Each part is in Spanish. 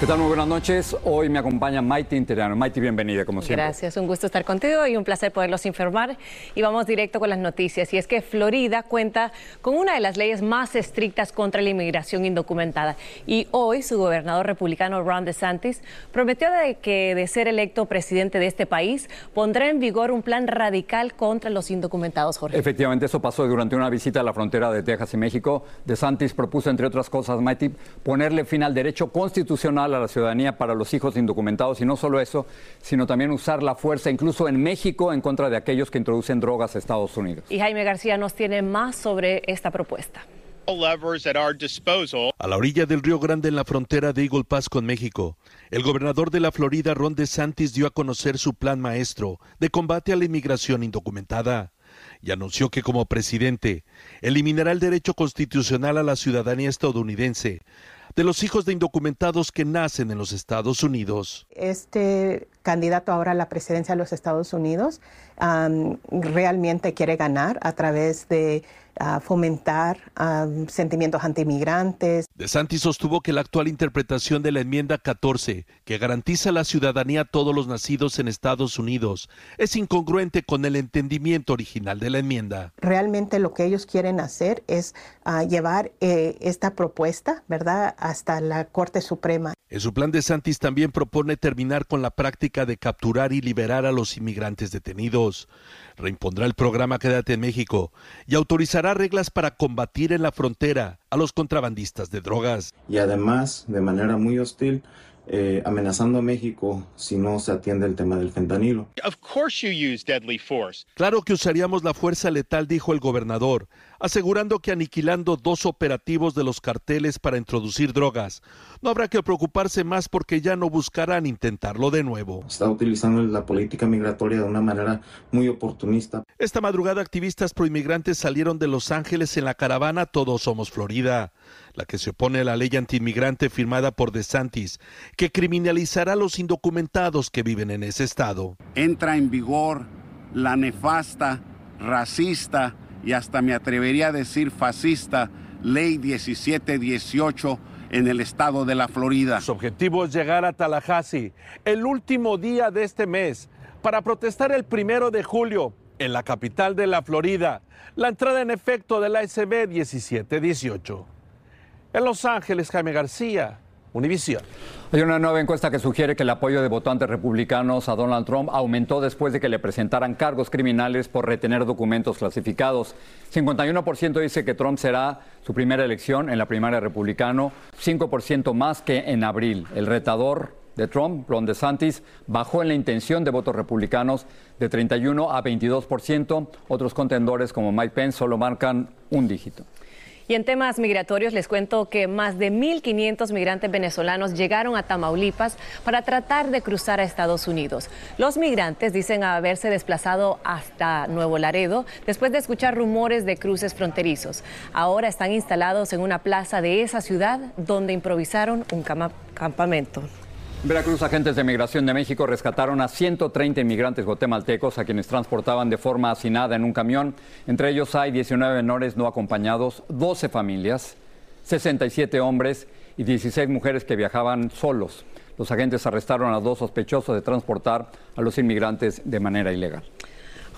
¿Qué tal? Muy buenas noches. Hoy me acompaña Maite Interiano. Maite, bienvenida, como siempre. Gracias, un gusto estar contigo y un placer poderlos informar. Y vamos directo con las noticias. Y es que Florida cuenta con una de las leyes más estrictas contra la inmigración indocumentada. Y hoy su gobernador republicano Ron DeSantis prometió de que de ser electo presidente de este país pondrá en vigor un plan radical contra los indocumentados, Jorge. Efectivamente, eso pasó durante una visita a la frontera de Texas y México. DeSantis propuso, entre otras cosas, Maite, ponerle fin al derecho constitucional a la ciudadanía para los hijos indocumentados y no solo eso, sino también usar la fuerza, incluso en México, en contra de aquellos que introducen drogas a Estados Unidos. Y Jaime García nos tiene más sobre esta propuesta. A la orilla del Río Grande en la frontera de Eagle Pass con México, el gobernador de la Florida, Ron DeSantis, dio a conocer su plan maestro de combate a la inmigración indocumentada y anunció que como presidente eliminará el derecho constitucional a la ciudadanía estadounidense de los hijos de indocumentados que nacen en los Estados Unidos. Este candidato ahora a la presidencia de los Estados Unidos um, realmente quiere ganar a través de uh, fomentar um, sentimientos antimigrantes. De Santi sostuvo que la actual interpretación de la enmienda 14, que garantiza la ciudadanía a todos los nacidos en Estados Unidos, es incongruente con el entendimiento original de la enmienda. Realmente lo que ellos quieren hacer es uh, llevar eh, esta propuesta, ¿verdad?, hasta la Corte Suprema. En su plan de Santis también propone terminar con la práctica de capturar y liberar a los inmigrantes detenidos. Reimpondrá el programa Quédate en México y autorizará reglas para combatir en la frontera a los contrabandistas de drogas. Y además, de manera muy hostil, eh, amenazando a México si no se atiende el tema del fentanilo. Claro que usaríamos la fuerza letal, dijo el gobernador, asegurando que aniquilando dos operativos de los carteles para introducir drogas, no habrá que preocuparse más porque ya no buscarán intentarlo de nuevo. Está utilizando la política migratoria de una manera muy oportunista. Esta madrugada activistas proinmigrantes salieron de Los Ángeles en la caravana Todos Somos Florida, la que se opone a la ley antiinmigrante firmada por DeSantis, que criminalizará a los indocumentados que viven en ese estado. Entra en vigor la nefasta, racista, y hasta me atrevería a decir fascista, ley 1718 en el estado de la Florida. Su objetivo es llegar a Tallahassee el último día de este mes para protestar el primero de julio en la capital de la Florida, la entrada en efecto de la SB 1718. En Los Ángeles, Jaime García, Univisión. Hay una nueva encuesta que sugiere que el apoyo de votantes republicanos a Donald Trump aumentó después de que le presentaran cargos criminales por retener documentos clasificados. 51% dice que Trump será su primera elección en la primaria republicano, 5% más que en abril. El retador de Trump, Ron DeSantis, bajó en la intención de votos republicanos de 31 a 22%. Otros contendores como Mike Pence solo marcan un dígito. Y en temas migratorios les cuento que más de 1.500 migrantes venezolanos llegaron a Tamaulipas para tratar de cruzar a Estados Unidos. Los migrantes dicen haberse desplazado hasta Nuevo Laredo después de escuchar rumores de cruces fronterizos. Ahora están instalados en una plaza de esa ciudad donde improvisaron un campamento. Veracruz, agentes de migración de México rescataron a 130 inmigrantes guatemaltecos a quienes transportaban de forma hacinada en un camión. Entre ellos hay 19 menores no acompañados, 12 familias, 67 hombres y 16 mujeres que viajaban solos. Los agentes arrestaron a dos sospechosos de transportar a los inmigrantes de manera ilegal.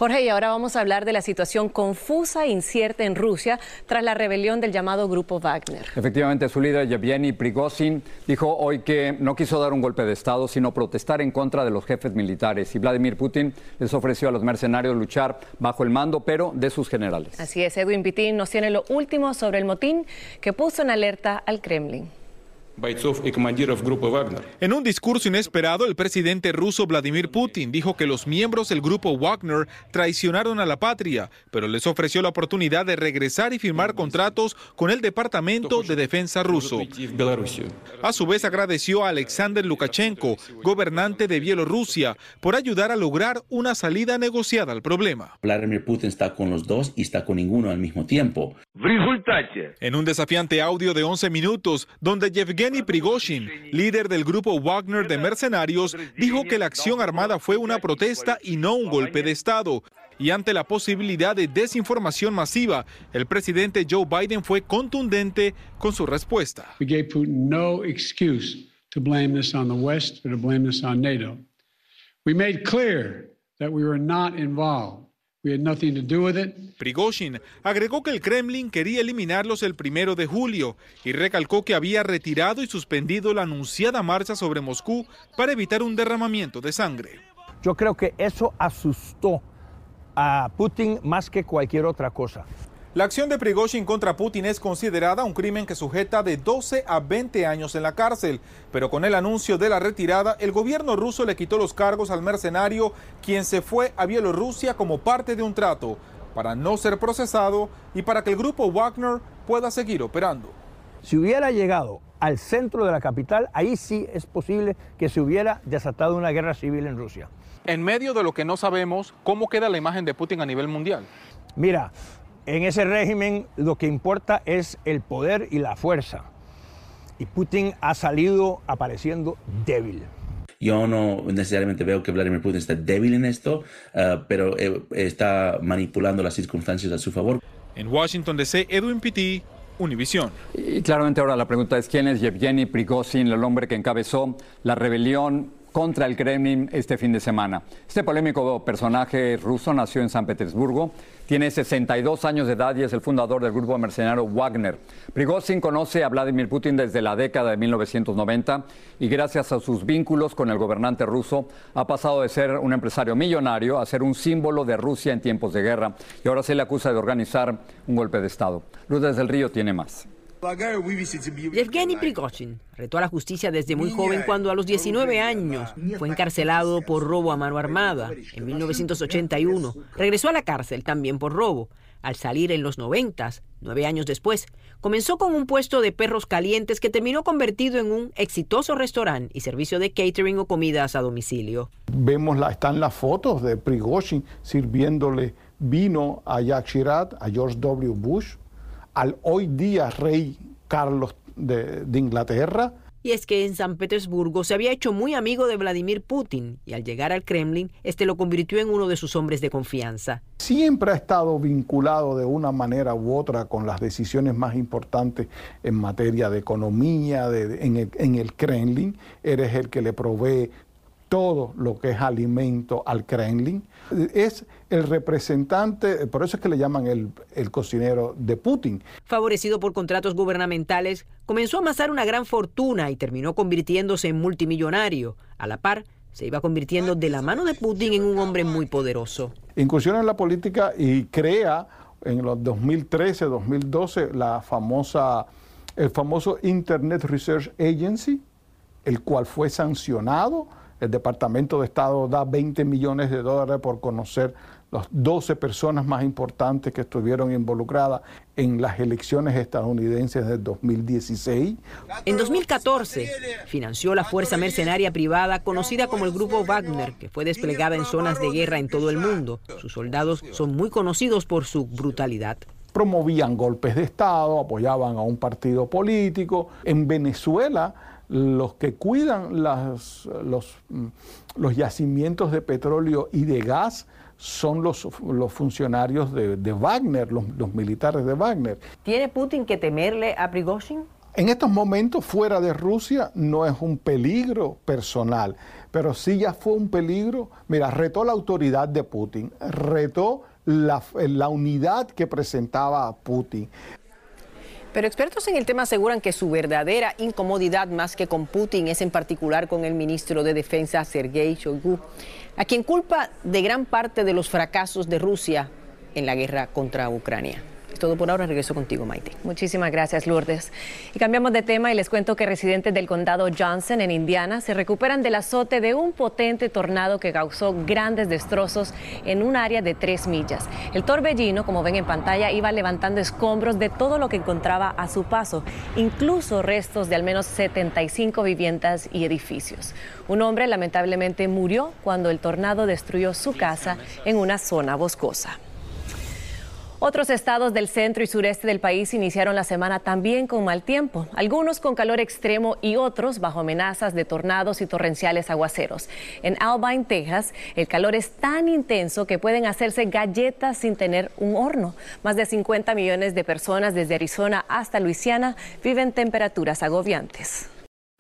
Jorge, y ahora vamos a hablar de la situación confusa e incierta en Rusia tras la rebelión del llamado Grupo Wagner. Efectivamente, su líder Yevgeny Prigozhin dijo hoy que no quiso dar un golpe de Estado, sino protestar en contra de los jefes militares. Y Vladimir Putin les ofreció a los mercenarios luchar bajo el mando, pero de sus generales. Así es, Edwin Pitín nos tiene lo último sobre el motín que puso en alerta al Kremlin. En un discurso inesperado, el presidente ruso Vladimir Putin dijo que los miembros del grupo Wagner traicionaron a la patria, pero les ofreció la oportunidad de regresar y firmar contratos con el Departamento de Defensa ruso. A su vez, agradeció a Alexander Lukashenko, gobernante de Bielorrusia, por ayudar a lograr una salida negociada al problema. Vladimir Putin está con los dos y está con ninguno al mismo tiempo. En un desafiante audio de 11 minutos, donde Yevgeny Prigozhin, líder del grupo Wagner de mercenarios, dijo que la acción armada fue una protesta y no un golpe de Estado. Y ante la posibilidad de desinformación masiva, el presidente Joe Biden fue contundente con su respuesta. We gave Putin no excuse to blame this on the West or to blame this on NATO. We made clear that we were not involved. We had nothing to do with it. Prigozhin agregó que el Kremlin quería eliminarlos el primero de julio y recalcó que había retirado y suspendido la anunciada marcha sobre Moscú para evitar un derramamiento de sangre. Yo creo que eso asustó a Putin más que cualquier otra cosa. La acción de Prigozhin contra Putin es considerada un crimen que sujeta de 12 a 20 años en la cárcel, pero con el anuncio de la retirada, el gobierno ruso le quitó los cargos al mercenario, quien se fue a Bielorrusia como parte de un trato para no ser procesado y para que el grupo Wagner pueda seguir operando. Si hubiera llegado al centro de la capital, ahí sí es posible que se hubiera desatado una guerra civil en Rusia. En medio de lo que no sabemos, ¿cómo queda la imagen de Putin a nivel mundial? Mira, en ese régimen lo que importa es el poder y la fuerza. Y Putin ha salido apareciendo débil. Yo no necesariamente veo que Vladimir Putin está débil en esto, uh, pero eh, está manipulando las circunstancias a su favor. En Washington DC, Edwin Pitti, Univisión. Y claramente ahora la pregunta es quién es Yevgeny Prigozhin, el hombre que encabezó la rebelión contra el Kremlin este fin de semana. Este polémico personaje ruso nació en San Petersburgo, tiene 62 años de edad y es el fundador del grupo mercenario Wagner. Prigozhin conoce a Vladimir Putin desde la década de 1990 y gracias a sus vínculos con el gobernante ruso ha pasado de ser un empresario millonario a ser un símbolo de Rusia en tiempos de guerra y ahora se le acusa de organizar un golpe de Estado. Lourdes del Río tiene más. Yevgeny Prigozhin retó a la justicia desde muy joven cuando a los 19 años fue encarcelado por robo a mano armada en 1981. Regresó a la cárcel también por robo. Al salir en los 90, nueve años después, comenzó con un puesto de perros calientes que terminó convertido en un exitoso restaurante y servicio de catering o comidas a domicilio. Vemos, la, están las fotos de Prigozhin sirviéndole vino a Jacques Chirac, a George W. Bush, al hoy día rey Carlos de, de, Inglaterra. Y es que en San Petersburgo se había hecho muy amigo de Vladimir Putin y al llegar al Kremlin, este lo convirtió en uno de sus hombres de confianza. Siempre ha estado vinculado de una manera u otra con las decisiones más importantes en materia de economía, de, en, el, en el Kremlin. Eres el que le provee todo lo que es alimento al Kremlin. Es el representante, por eso es que le llaman el, el, cocinero de Putin. Favorecido por contratos gubernamentales, comenzó a amasar una gran fortuna y terminó convirtiéndose en multimillonario. A la par, se iba convirtiendo de la mano de Putin en un hombre muy poderoso. Incursiona en la política y crea en los 2013, 2012 la famosa, el famoso Internet Research Agency, el cual fue sancionado el Departamento de Estado da 20 millones de dólares por conocer las 12 personas más importantes que estuvieron involucradas en las elecciones estadounidenses del 2016. En 2014 financió la fuerza mercenaria privada conocida como el Grupo Wagner, que fue desplegada en zonas de guerra en todo el mundo. Sus soldados son muy conocidos por su brutalidad promovían golpes de Estado, apoyaban a un partido político. En Venezuela los que cuidan las, los, los, yacimientos de petróleo y de gas son los, los funcionarios de, de Wagner, los, los, militares de Wagner. ¿Tiene Putin que temerle a Prigozhin? En estos momentos, fuera de Rusia, no es un peligro personal, pero sí ya fue un peligro. Mira, retó la autoridad de Putin, retó la, la unidad que presentaba Putin. Pero expertos en el tema aseguran que su verdadera incomodidad más que con Putin es en particular con el ministro de Defensa Sergei Shoigu, a quien culpa de gran parte de los fracasos de Rusia en la guerra contra Ucrania todo por ahora. Regreso contigo, Maite. Muchísimas gracias, Lourdes. Y cambiamos de tema y les cuento que residentes del condado Johnson en Indiana se recuperan del azote de un potente tornado que causó grandes destrozos en un área de tres millas. El torbellino, como ven en pantalla, iba levantando escombros de todo lo que encontraba a su paso, incluso restos de al menos 75 viviendas y edificios. Un hombre lamentablemente murió cuando el tornado destruyó su casa en una zona boscosa. Otros estados del centro y sureste del país iniciaron la semana también con mal tiempo, algunos con calor extremo y otros bajo amenazas de tornados y torrenciales aguaceros. En Albine, Texas, el calor es tan intenso que pueden hacerse galletas sin tener un horno. Más de 50 millones de personas desde Arizona hasta Luisiana viven temperaturas agobiantes.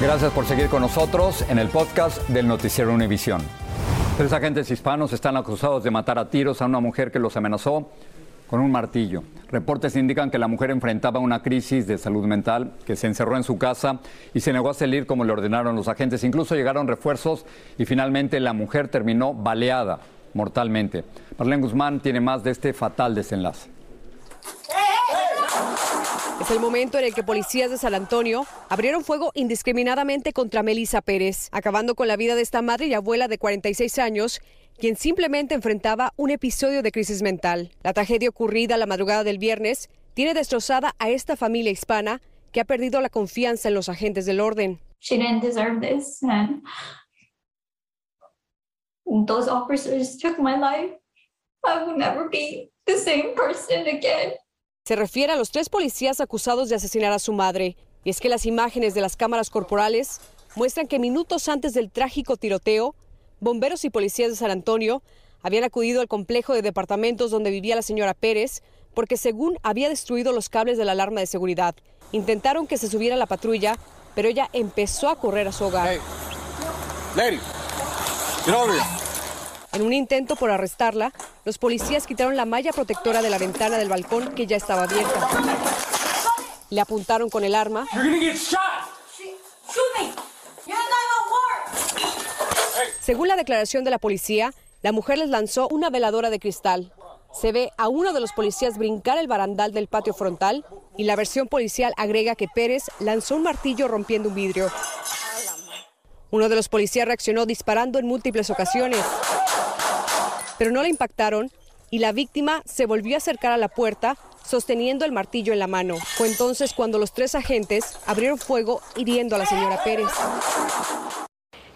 Gracias por seguir con nosotros en el podcast del Noticiero Univisión. Tres agentes hispanos están acusados de matar a tiros a una mujer que los amenazó con un martillo. Reportes indican que la mujer enfrentaba una crisis de salud mental, que se encerró en su casa y se negó a salir como le ordenaron los agentes. Incluso llegaron refuerzos y finalmente la mujer terminó baleada mortalmente. Marlene Guzmán tiene más de este fatal desenlace. Es el momento en el que policías de San Antonio abrieron fuego indiscriminadamente contra Melissa Pérez, acabando con la vida de esta madre y abuela de 46 años, quien simplemente enfrentaba un episodio de crisis mental. La tragedia ocurrida la madrugada del viernes tiene destrozada a esta familia hispana que ha perdido la confianza en los agentes del orden. She didn't deserve this and those officers took my life. I will never be the same person again. Se refiere a los tres policías acusados de asesinar a su madre. Y es que las imágenes de las cámaras corporales muestran que minutos antes del trágico tiroteo, bomberos y policías de San Antonio habían acudido al complejo de departamentos donde vivía la señora Pérez porque según había destruido los cables de la alarma de seguridad. Intentaron que se subiera a la patrulla, pero ella empezó a correr a su hogar. En un intento por arrestarla, los policías quitaron la malla protectora de la ventana del balcón que ya estaba abierta. Le apuntaron con el arma. Según la declaración de la policía, la mujer les lanzó una veladora de cristal. Se ve a uno de los policías brincar el barandal del patio frontal y la versión policial agrega que Pérez lanzó un martillo rompiendo un vidrio. Uno de los policías reaccionó disparando en múltiples ocasiones pero no la impactaron y la víctima se volvió a acercar a la puerta sosteniendo el martillo en la mano. Fue entonces cuando los tres agentes abrieron fuego hiriendo a la señora Pérez.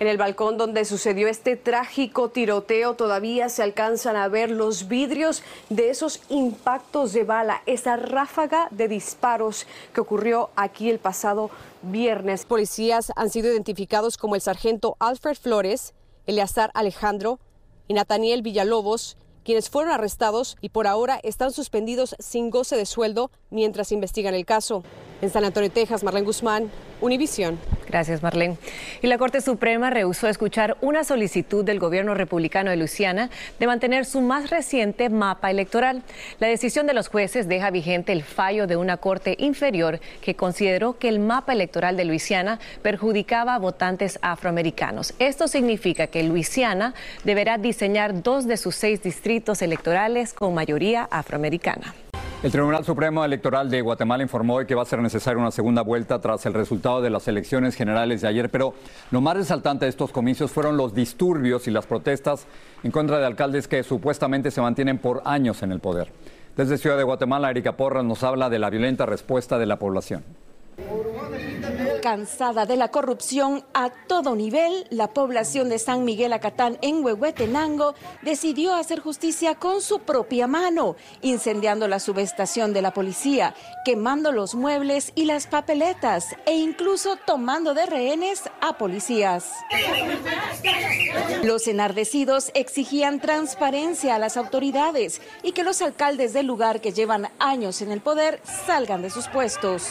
En el balcón donde sucedió este trágico tiroteo todavía se alcanzan a ver los vidrios de esos impactos de bala, esa ráfaga de disparos que ocurrió aquí el pasado viernes. Policías han sido identificados como el sargento Alfred Flores, Eleazar Alejandro, y Nathaniel Villalobos, quienes fueron arrestados y por ahora están suspendidos sin goce de sueldo mientras investigan el caso. En San Antonio, Texas, Marlene Guzmán, Univisión. Gracias, Marlene. Y la Corte Suprema rehusó escuchar una solicitud del gobierno republicano de Luisiana de mantener su más reciente mapa electoral. La decisión de los jueces deja vigente el fallo de una corte inferior que consideró que el mapa electoral de Luisiana perjudicaba a votantes afroamericanos. Esto significa que Luisiana deberá diseñar dos de sus seis distritos electorales con mayoría afroamericana. El Tribunal Supremo Electoral de Guatemala informó hoy que va a ser necesaria una segunda vuelta tras el resultado de las elecciones generales de ayer, pero lo más resaltante de estos comicios fueron los disturbios y las protestas en contra de alcaldes que supuestamente se mantienen por años en el poder. Desde Ciudad de Guatemala, Erika Porras nos habla de la violenta respuesta de la población. Cansada de la corrupción a todo nivel, la población de San Miguel Acatán en Huehuetenango decidió hacer justicia con su propia mano, incendiando la subestación de la policía, quemando los muebles y las papeletas e incluso tomando de rehenes a policías. Los enardecidos exigían transparencia a las autoridades y que los alcaldes del lugar que llevan años en el poder salgan de sus puestos.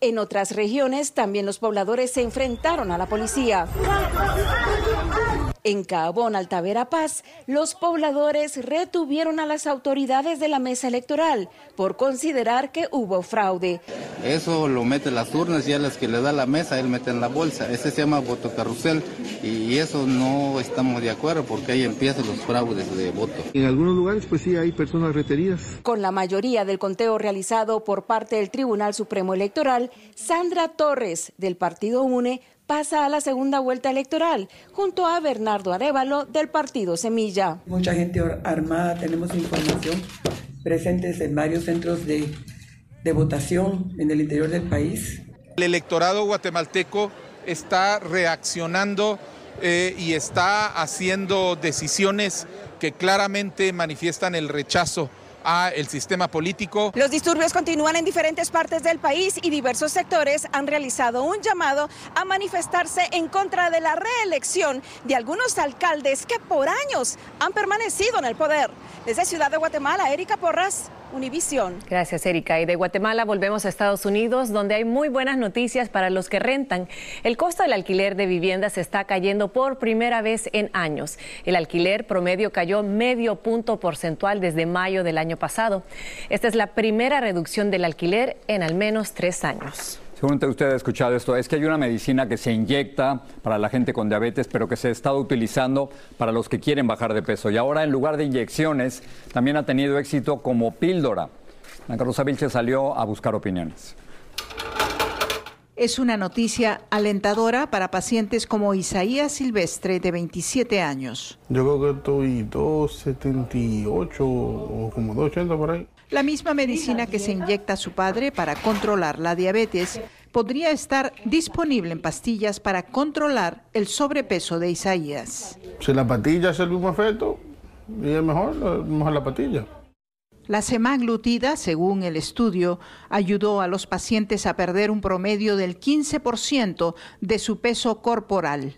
En otras regiones también los pobladores se enfrentaron a la policía. En Cabón, Altavera Paz, los pobladores retuvieron a las autoridades de la mesa electoral por considerar que hubo fraude. Eso lo mete en las urnas y a las que le da la mesa, él mete en la bolsa. Ese se llama voto carrusel y eso no estamos de acuerdo porque ahí empiezan los fraudes de voto. En algunos lugares pues sí hay personas reteridas. Con la mayoría del conteo realizado por parte del Tribunal Supremo Electoral, Sandra Torres, del Partido UNE, pasa a la segunda vuelta electoral junto a Bernardo Arevalo del partido Semilla. Mucha gente armada, tenemos información, presentes en varios centros de, de votación en el interior del país. El electorado guatemalteco está reaccionando eh, y está haciendo decisiones que claramente manifiestan el rechazo el sistema político. Los disturbios continúan en diferentes partes del país y diversos sectores han realizado un llamado a manifestarse en contra de la reelección de algunos alcaldes que por años han permanecido en el poder. Desde Ciudad de Guatemala, Erika Porras, Univisión. Gracias, Erika. Y de Guatemala volvemos a Estados Unidos, donde hay muy buenas noticias para los que rentan. El costo del alquiler de viviendas está cayendo por primera vez en años. El alquiler promedio cayó medio punto porcentual desde mayo del año pasado. Esta es la primera reducción del alquiler en al menos tres años. Seguramente usted ha escuchado esto, es que hay una medicina que se inyecta para la gente con diabetes, pero que se ha estado utilizando para los que quieren bajar de peso. Y ahora en lugar de inyecciones, también ha tenido éxito como píldora. La Rosa Vilche salió a buscar opiniones. Es una noticia alentadora para pacientes como Isaías Silvestre, de 27 años. Yo creo que estoy 278 o como 280 por ahí. La misma medicina que se inyecta a su padre para controlar la diabetes podría estar disponible en pastillas para controlar el sobrepeso de Isaías. Si la pastilla hace el mismo efecto, y es mejor, mejor la pastilla. La semaglutida, según el estudio, ayudó a los pacientes a perder un promedio del 15% de su peso corporal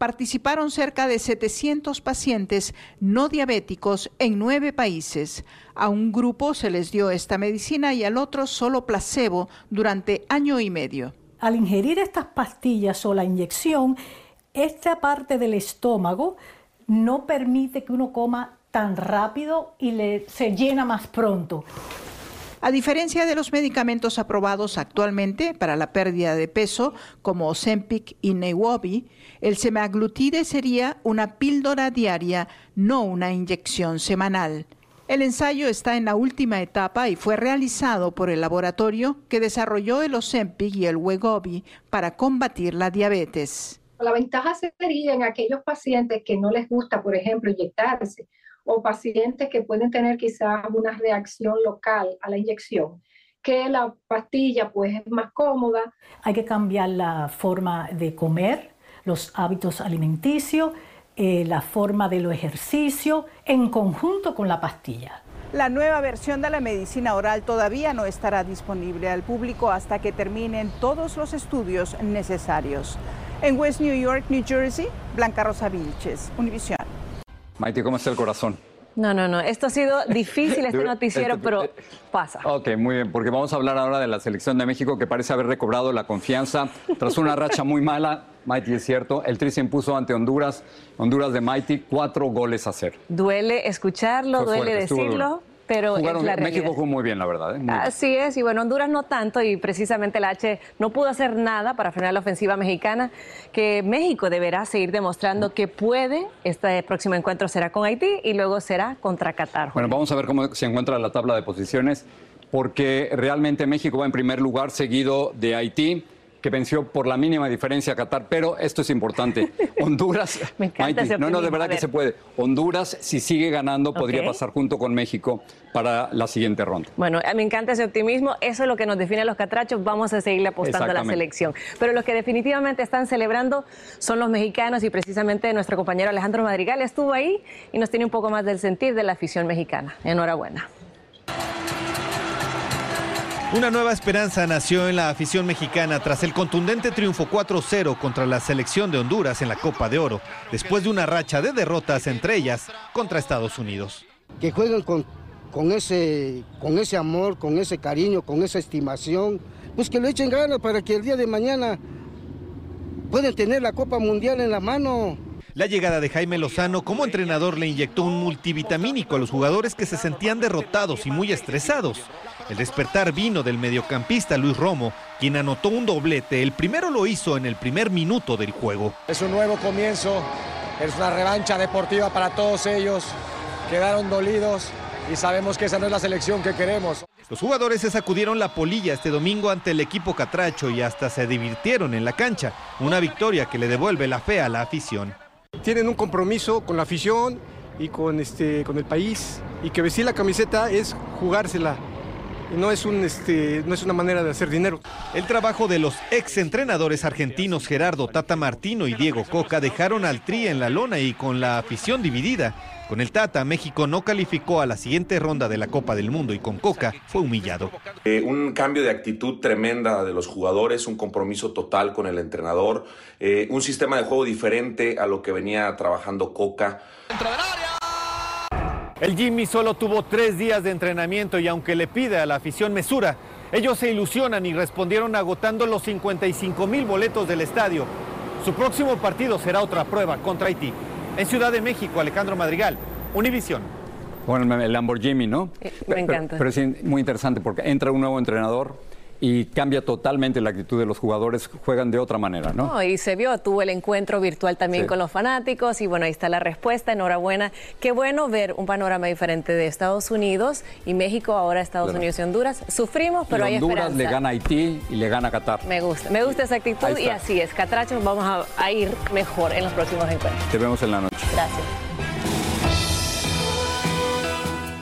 participaron cerca de 700 pacientes no diabéticos en nueve países. A un grupo se les dio esta medicina y al otro solo placebo durante año y medio. Al ingerir estas pastillas o la inyección, esta parte del estómago no permite que uno coma tan rápido y le, se llena más pronto. A diferencia de los medicamentos aprobados actualmente para la pérdida de peso, como Ozempic y Neobi, el semaglutide sería una píldora diaria, no una inyección semanal. El ensayo está en la última etapa y fue realizado por el laboratorio que desarrolló el Ozempic y el Wegovy para combatir la diabetes. La ventaja sería en aquellos pacientes que no les gusta, por ejemplo, inyectarse o pacientes que pueden tener quizás una reacción local a la inyección, que la pastilla pues es más cómoda. Hay que cambiar la forma de comer, los hábitos alimenticios, eh, la forma de los ejercicios en conjunto con la pastilla. La nueva versión de la medicina oral todavía no estará disponible al público hasta que terminen todos los estudios necesarios. En West New York, New Jersey, Blanca Rosa Vilches, Univisión. Maite, ¿cómo está el corazón? No, no, no. Esto ha sido difícil este noticiero, pero pasa. Ok, muy bien, porque vamos a hablar ahora de la selección de México que parece haber recobrado la confianza tras una racha muy mala. Mighty es cierto, el Tri se impuso ante Honduras, Honduras de Mighty, cuatro goles a cero. Duele escucharlo, duele decirlo pero México jugó muy bien, la verdad. ¿eh? Así es, y bueno, Honduras no tanto, y precisamente el H no pudo hacer nada para frenar la ofensiva mexicana, que México deberá seguir demostrando que puede. Este próximo encuentro será con Haití y luego será contra Qatar. Bueno, vamos a ver cómo se encuentra la tabla de posiciones, porque realmente México va en primer lugar, seguido de Haití que venció por la mínima diferencia a Qatar, pero esto es importante. Honduras, Me encanta no, no, de verdad que se puede. Honduras, si sigue ganando, podría pasar junto con México para la siguiente ronda. Bueno, me encanta ese optimismo. Eso es lo que nos define a los catrachos. Vamos a seguirle apostando a la selección. Pero los que definitivamente están celebrando son los mexicanos y precisamente nuestro compañero Alejandro Madrigal estuvo ahí y nos tiene un poco más del sentir de la afición mexicana. Enhorabuena. Una nueva esperanza nació en la afición mexicana tras el contundente triunfo 4-0 contra la selección de Honduras en la Copa de Oro, después de una racha de derrotas entre ellas contra Estados Unidos. que jueguen con, ese amor, con ese cariño, con esa estimación, pues que lo echen ganas para que el día de mañana puedan tener la Copa Mundial en la mano. La llegada de Jaime Lozano como entrenador le inyectó un multivitamínico a los jugadores que se sentían derrotados y muy estresados. El despertar vino del mediocampista Luis Romo, quien anotó un doblete. El primero lo hizo en el primer minuto del juego. Es un nuevo comienzo, es una revancha deportiva para todos ellos. Quedaron dolidos y sabemos que esa no es la selección que queremos. Los jugadores se sacudieron la polilla este domingo ante el equipo catracho y hasta se divirtieron en la cancha. Una victoria que le devuelve la fe a la afición. Tienen un compromiso con la afición y con, este, con el país y que vestir la camiseta es jugársela. No es, un, este, no es una manera de hacer dinero. El trabajo de los ex entrenadores argentinos Gerardo Tata Martino y Diego Coca dejaron al Tri en la lona y con la afición dividida. Con el Tata, México no calificó a la siguiente ronda de la Copa del Mundo y con Coca fue humillado. Eh, un cambio de actitud tremenda de los jugadores, un compromiso total con el entrenador, eh, un sistema de juego diferente a lo que venía trabajando Coca. El Jimmy solo tuvo tres días de entrenamiento y aunque le pide a la afición mesura, ellos se ilusionan y respondieron agotando los 55 mil boletos del estadio. Su próximo partido será otra prueba contra Haití. En Ciudad de México, Alejandro Madrigal, Univisión. Bueno, el Lamborghini, ¿no? me Pero- encanta. Pero, es muy interesante porque entra un nuevo entrenador y cambia totalmente la actitud de los jugadores, juegan de otra manera, ¿no? No, y se vio, tuvo el encuentro virtual también Sí. con los fanáticos y bueno, ahí está la respuesta, enhorabuena. Qué bueno ver un panorama diferente de Estados Unidos y México, ahora Estados. Unidos y Honduras. Sufrimos, pero Y hay Honduras esperanza. le gana a Haití y le gana a Qatar. Me gusta, me gusta esa actitud y así es. Catrachos, vamos a, a ir mejor en los próximos encuentros. Te vemos en la noche. Gracias.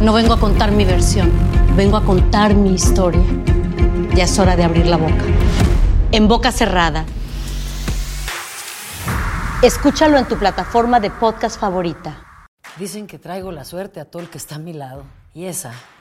No vengo a contar mi versión, vengo a contar mi historia. Ya es hora de abrir la boca. En boca cerrada. Escúchalo en tu plataforma de podcast favorita. Dicen que traigo la suerte a todo el que está a mi lado. Y esa